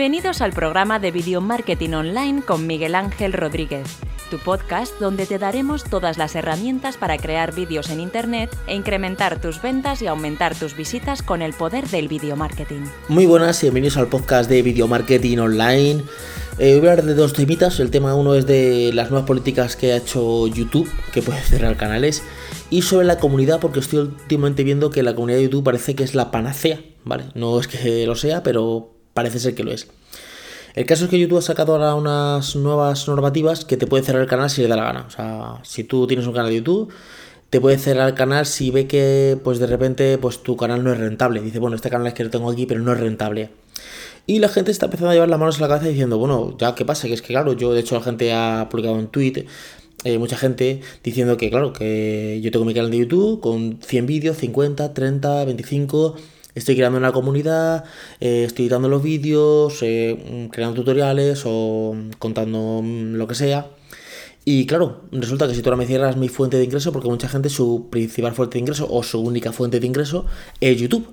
Bienvenidos al programa de Video Marketing Online con Miguel Ángel Rodríguez, tu podcast donde te daremos todas las herramientas para crear vídeos en Internet e incrementar tus ventas y aumentar tus visitas con el poder del video marketing. Muy buenas y bienvenidos al podcast de Video Marketing Online. Eh, voy a hablar de dos temitas. El tema uno es de las nuevas políticas que ha hecho YouTube, que puede cerrar canales, y sobre la comunidad, porque estoy últimamente viendo que la comunidad de YouTube parece que es la panacea, ¿vale? No es que lo sea, pero parece ser que lo es. El caso es que YouTube ha sacado ahora unas nuevas normativas que te puede cerrar el canal si le da la gana. O sea, si tú tienes un canal de YouTube, te puede cerrar el canal si ve que pues de repente pues tu canal no es rentable. Dice, bueno, este canal es que lo tengo aquí, pero no es rentable. Y la gente está empezando a llevar las manos a la cabeza diciendo, bueno, ya qué pasa, que es que claro, yo de hecho la gente ha publicado un tweet, eh, mucha gente diciendo que claro, que yo tengo mi canal de YouTube con 100 vídeos, 50, 30, 25 Estoy creando una comunidad, eh, estoy editando los vídeos, eh, creando tutoriales o contando lo que sea. Y claro, resulta que si tú ahora me cierras mi fuente de ingreso, porque mucha gente su principal fuente de ingreso o su única fuente de ingreso es YouTube.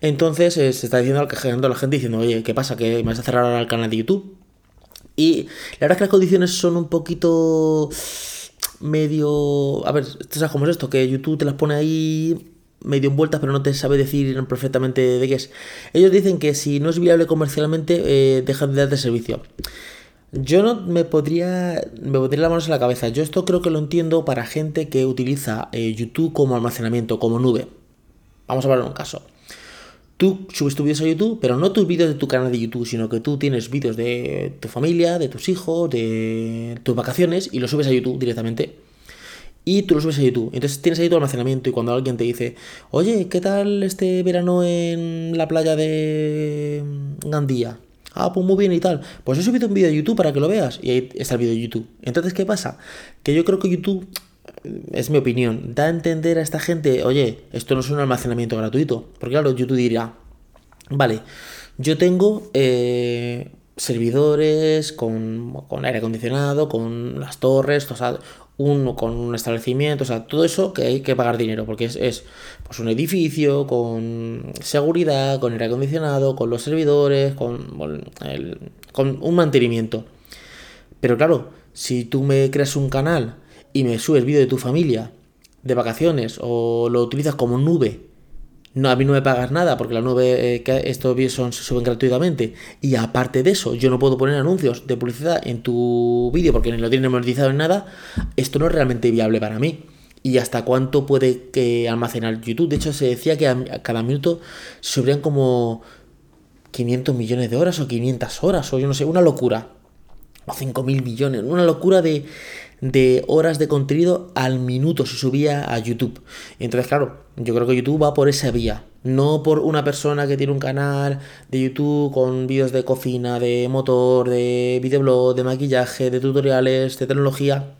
Entonces eh, se está diciendo a la gente diciendo, oye, ¿qué pasa? ¿Que me vas a cerrar ahora el canal de YouTube? Y la verdad es que las condiciones son un poquito medio... A ver, ¿sabes cómo es esto? Que YouTube te las pone ahí medio envueltas, pero no te sabe decir perfectamente de qué es. Ellos dicen que si no es viable comercialmente, eh, dejan de darte servicio. Yo no me podría, me podría la manos en la cabeza. Yo esto creo que lo entiendo para gente que utiliza eh, YouTube como almacenamiento, como nube. Vamos a ver un caso. Tú subes tus vídeos a YouTube, pero no tus vídeos de tu canal de YouTube, sino que tú tienes vídeos de tu familia, de tus hijos, de tus vacaciones y los subes a YouTube directamente y tú lo subes a YouTube. Entonces tienes ahí tu almacenamiento y cuando alguien te dice, oye, ¿qué tal este verano en la playa de Gandía? Ah, pues muy bien y tal. Pues he subido un vídeo de YouTube para que lo veas y ahí está el vídeo de YouTube. Entonces, ¿qué pasa? Que yo creo que YouTube, es mi opinión, da a entender a esta gente, oye, esto no es un almacenamiento gratuito. Porque claro, YouTube dirá, vale, yo tengo... Eh, servidores con, con, aire acondicionado, con las torres, o uno con un establecimiento, o sea, todo eso que hay que pagar dinero, porque es, es pues un edificio con seguridad, con aire acondicionado, con los servidores, con, con un mantenimiento. Pero claro, si tú me creas un canal y me subes vídeo de tu familia de vacaciones o lo utilizas como nube no, a mí no me pagas nada porque la nube, eh, que estos vídeos son, se suben gratuitamente. Y aparte de eso, yo no puedo poner anuncios de publicidad en tu vídeo porque ni lo tienes monetizado en nada. Esto no es realmente viable para mí. Y hasta cuánto puede almacenar YouTube. De hecho, se decía que a cada minuto se subirían como 500 millones de horas o 500 horas o yo no sé, una locura. O 5.000 millones. Una locura de, de horas de contenido al minuto se subía a YouTube. Entonces, claro, yo creo que YouTube va por esa vía. No por una persona que tiene un canal de YouTube con vídeos de cocina, de motor, de videoblog, de maquillaje, de tutoriales, de tecnología,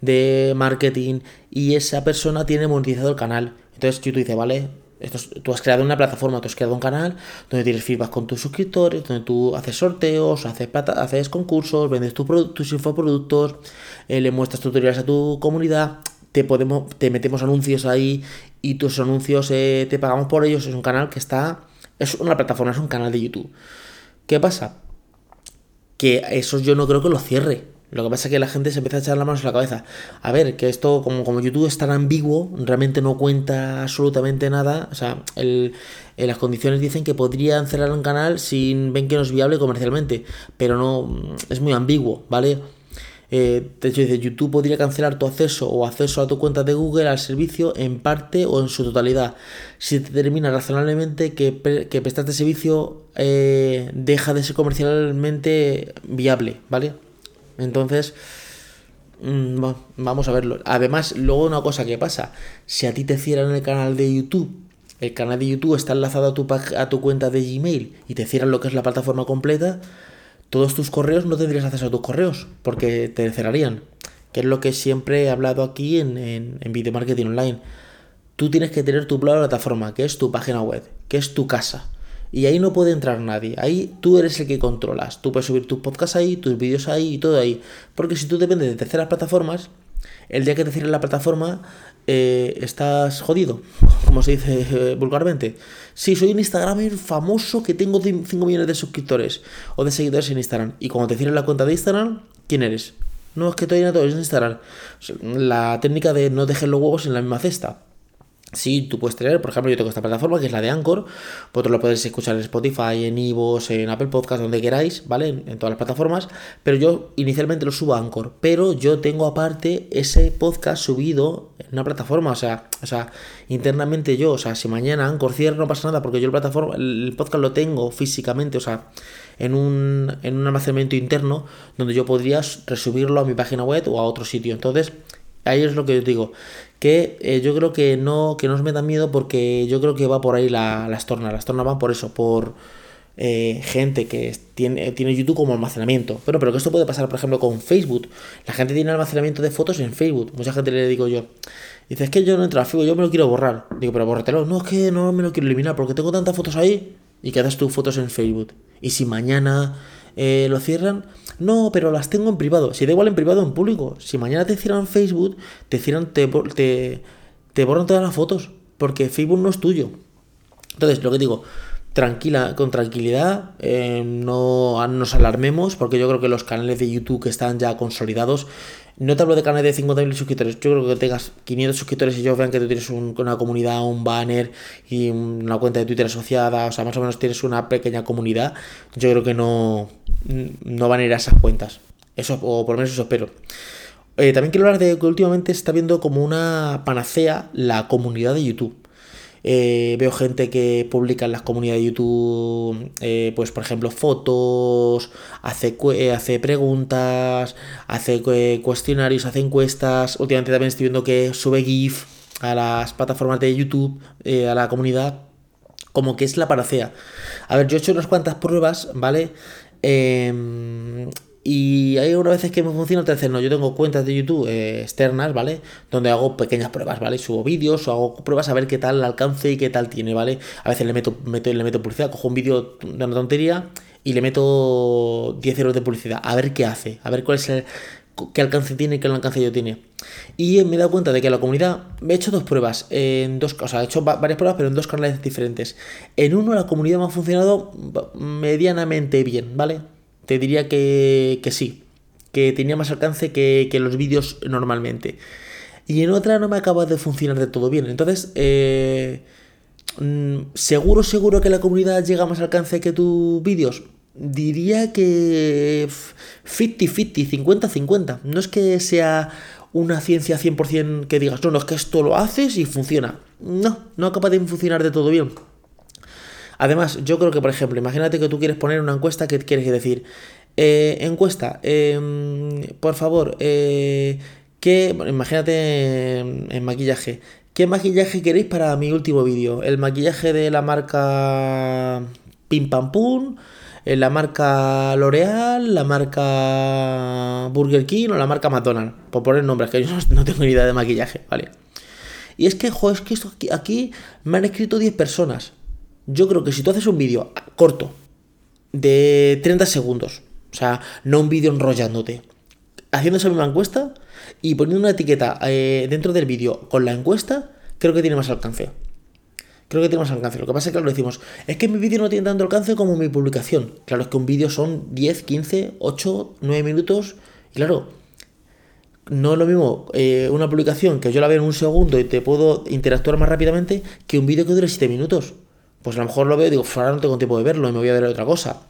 de marketing. Y esa persona tiene monetizado el canal. Entonces YouTube dice, vale, tú has creado una plataforma, tú has creado un canal donde tienes feedback con tus suscriptores, donde tú haces sorteos, haces, haces concursos, vendes tus infoproductos, eh, le muestras tutoriales a tu comunidad, te, podemos, te metemos anuncios ahí y tus anuncios eh, te pagamos por ellos. Es un canal que está. Es una plataforma, es un canal de YouTube. ¿Qué pasa? Que eso yo no creo que lo cierre. Lo que pasa es que la gente se empieza a echar las manos en la cabeza. A ver, que esto, como, como YouTube es tan ambiguo, realmente no cuenta absolutamente nada. O sea, el, en las condiciones dicen que podrían cerrar un canal sin ven que no es viable comercialmente. Pero no, es muy ambiguo, ¿vale? Eh, de hecho, dice, YouTube podría cancelar tu acceso o acceso a tu cuenta de Google al servicio en parte o en su totalidad. Si determina razonablemente que, que prestaste servicio eh, deja de ser comercialmente viable, ¿vale? Entonces, mm, vamos a verlo. Además, luego una cosa que pasa, si a ti te cierran el canal de YouTube, el canal de YouTube está enlazado a tu, a tu cuenta de Gmail y te cierran lo que es la plataforma completa, todos tus correos no tendrías acceso a tus correos porque te cerrarían. Que es lo que siempre he hablado aquí en, en, Video Marketing Online. Tú tienes que tener tu plataforma, que es tu página web, que es tu casa. Y ahí no puede entrar nadie. Ahí tú eres el que controlas. Tú puedes subir tus podcasts ahí, tus vídeos ahí y todo ahí. Porque si tú dependes de terceras plataformas, el día que te cierren la plataforma, eh, estás jodido, como se dice eh, vulgarmente. Sí, soy un Instagramer famoso que tengo 5 millones de suscriptores o de seguidores en Instagram. Y cuando te cierren la cuenta de Instagram, ¿quién eres? No, es que todavía no todo es Instagram. La técnica de no dejar los huevos en la misma cesta. Sí, tú puedes tener, por ejemplo, yo tengo esta plataforma que es la de Anchor, vosotros lo podéis escuchar en Spotify, en Ivos, en Apple Podcast, donde queráis, ¿vale? En, todas las plataformas, pero yo inicialmente lo subo a Anchor, pero yo tengo aparte ese podcast subido en una plataforma, o sea, o sea, internamente yo, o sea, si mañana Anchor cierra no pasa nada porque yo el plataforma, el podcast lo tengo físicamente, o sea, en un, en un almacenamiento interno donde yo podría resubirlo a mi página web o a otro sitio. Entonces, ahí es lo que yo digo que eh, yo creo que no, que no os metan miedo porque yo creo que va por ahí la, las tornas. Las tornas van por eso, por eh, gente que tiene, tiene YouTube como almacenamiento. Pero, pero que esto puede pasar, por ejemplo, con Facebook. La gente tiene almacenamiento de fotos en Facebook. Mucha gente le digo yo. Dice, es que yo no entro a Facebook, yo me lo quiero borrar. Digo, pero bórratelo. No, es que no me lo quiero eliminar porque tengo tantas fotos ahí. Y que haces tus fotos en Facebook. Y si mañana eh, lo cierran, no, pero las tengo en privado. Si da igual en privado en público. Si mañana te cierran Facebook, te cierran, te, te, borran todas las fotos. Porque Facebook no es tuyo. Entonces, lo que digo, tranquila, con tranquilidad, eh, no nos alarmemos, porque yo creo que los canales de YouTube que están ya consolidados no te hablo de canales de 50.000 suscriptores. Yo creo que tengas 500 suscriptores y ellos vean que tú tienes una comunidad, un banner y una cuenta de Twitter asociada. O sea, más o menos tienes una pequeña comunidad. Yo creo que no, no van a ir a esas cuentas. Eso, o por lo menos eso espero. Eh, también quiero hablar de que últimamente está viendo como una panacea la comunidad de YouTube. Eh, veo gente que publica en las comunidades de YouTube, eh, pues por ejemplo, fotos, hace, eh, hace preguntas, hace cuestionarios, hace encuestas. Últimamente también estoy viendo que sube GIF a las plataformas de YouTube, a la comunidad, como que es la panacea. A ver, yo he hecho unas cuantas pruebas, ¿vale? Eh, y hay unas veces que me funciona, otras veces no. Yo tengo cuentas de YouTube eh, externas, ¿vale? Donde hago pequeñas pruebas, ¿vale? Subo vídeos o hago pruebas a ver qué tal el alcance y qué tal tiene, ¿vale? A veces le meto, meto, le meto publicidad, cojo un vídeo de una tontería y le meto 10 euros de publicidad, a ver qué hace, a ver cuál es el, qué alcance tiene y qué alcance yo tiene. Y me he dado cuenta de que la comunidad, me he hecho dos pruebas, en dos, o sea, he hecho varias pruebas, pero en dos canales diferentes. En uno la comunidad me ha funcionado medianamente bien, ¿vale? Te diría que, sí, que tenía más alcance que, los vídeos normalmente. Y en otra no me acaba de funcionar de todo bien. Entonces, eh, mm, seguro, seguro que la comunidad llega más alcance que tus vídeos. Diría que 50-50, 50-50. No es que sea una ciencia 100% que digas, no, no, es que esto lo haces y funciona. No, no acaba de funcionar de todo bien. Además, yo creo que, por ejemplo, imagínate que tú quieres poner una encuesta que quieres decir, eh, encuesta, em, por favor, eh, ¿qué, imagínate en, maquillaje, ¿qué maquillaje queréis para mi último vídeo? ¿El maquillaje de la marca Pim Pam Pum? Eh, ¿La marca L'Oreal? ¿La marca Burger King o la marca McDonald's? Por poner nombres, que yo no, tengo ni idea de maquillaje, ¿vale? Y es que, joder, es que esto aquí, aquí me han escrito 10 personas. Yo creo que si tú haces un vídeo corto, de 30 segundos, o sea, no un vídeo enrollándote, haciendo esa misma encuesta y poniendo una etiqueta eh, dentro del vídeo con la encuesta, creo que tiene más alcance. Creo que tiene más alcance. Lo que pasa es que lo decimos, es que mi vídeo no tiene tanto alcance como mi publicación. Claro, es que un vídeo son 10, 15, 8, 9 minutos. Y claro, no es lo mismo eh, una publicación que yo la veo en un segundo y te puedo interactuar más rápidamente que un vídeo que dure 7 minutos pues a lo mejor lo veo digo, ahora no tengo tiempo de verlo y me voy a ver otra cosa.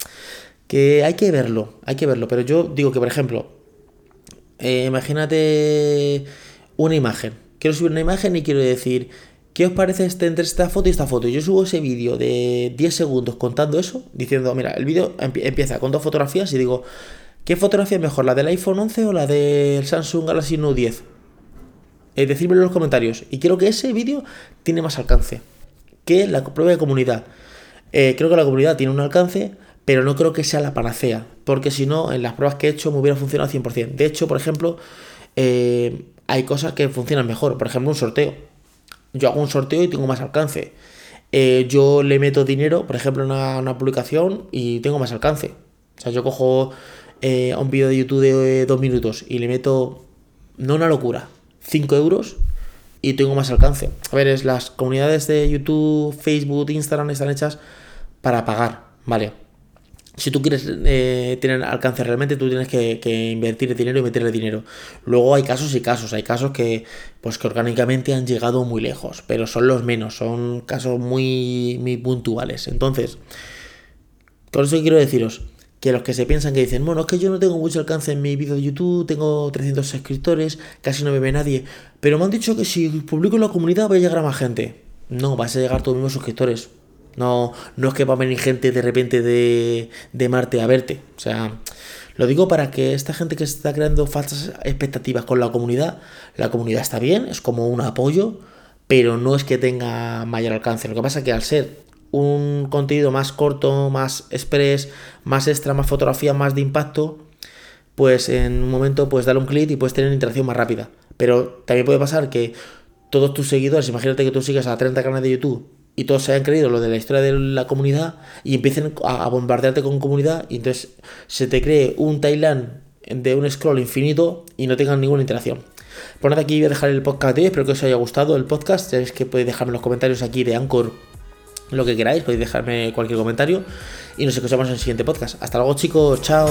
Que hay que verlo, hay que verlo. Pero yo digo que, por ejemplo, eh, imagínate una imagen. Quiero subir una imagen y quiero decir, ¿qué os parece este, entre esta foto y esta foto? Yo subo ese vídeo de 10 segundos contando eso, diciendo, mira, el vídeo empieza con dos fotografías y digo, ¿qué fotografía es mejor, la del iPhone 11 o la del Samsung Galaxy Note 10? Eh, decídmelo en los comentarios. Y quiero que ese vídeo tiene más alcance que la propia comunidad. Eh, creo que la comunidad tiene un alcance, pero no creo que sea la panacea, porque si no, en las pruebas que he hecho me hubiera funcionado 100%. De hecho, por ejemplo, eh, hay cosas que funcionan mejor, por ejemplo, un sorteo. Yo hago un sorteo y tengo más alcance. Eh, yo le meto dinero, por ejemplo, en una, publicación y tengo más alcance. O sea, yo cojo un vídeo de YouTube de dos minutos y le meto no una locura, 5 euros y tengo más alcance. A ver, es las comunidades de YouTube, Facebook, Instagram están hechas para pagar, ¿vale? Si tú quieres eh, tener alcance realmente, tú tienes que, invertir dinero y meterle dinero. Luego hay casos y casos. Hay casos que, pues, que orgánicamente han llegado muy lejos, pero son los menos. Son casos muy, muy puntuales. Entonces, con eso quiero deciros que los que se piensan que dicen, bueno, es que yo no tengo mucho alcance en mi vídeo de YouTube, tengo 300 suscriptores, casi no me ve nadie, pero me han dicho que si publico en la comunidad voy a llegar a más gente. No, vas a llegar a tus mismos suscriptores. No, no es que va a venir gente de repente de, de Marte a verte. O sea, lo digo para que esta gente que está creando falsas expectativas con la comunidad, la comunidad está bien, es como un apoyo, pero no es que tenga mayor alcance. Lo que pasa es que al ser un contenido más corto, más express, más extra, más fotografía, más de impacto, pues en un momento puedes darle un clic y puedes tener una interacción más rápida. Pero también puede pasar que todos tus seguidores, imagínate que tú sigues a 30 canales de YouTube y todos se hayan creído lo de la historia de la comunidad y empiecen a, bombardearte con comunidad y entonces se te cree un Thailand de un scroll infinito y no tengan ninguna interacción. Por nada, aquí voy a dejar el podcast de hoy. Espero que os haya gustado el podcast. Sabéis que podéis dejarme los comentarios aquí de Anchor lo que queráis. Podéis dejarme cualquier comentario. Y nos escuchamos en el siguiente podcast. Hasta luego, chicos. Chao.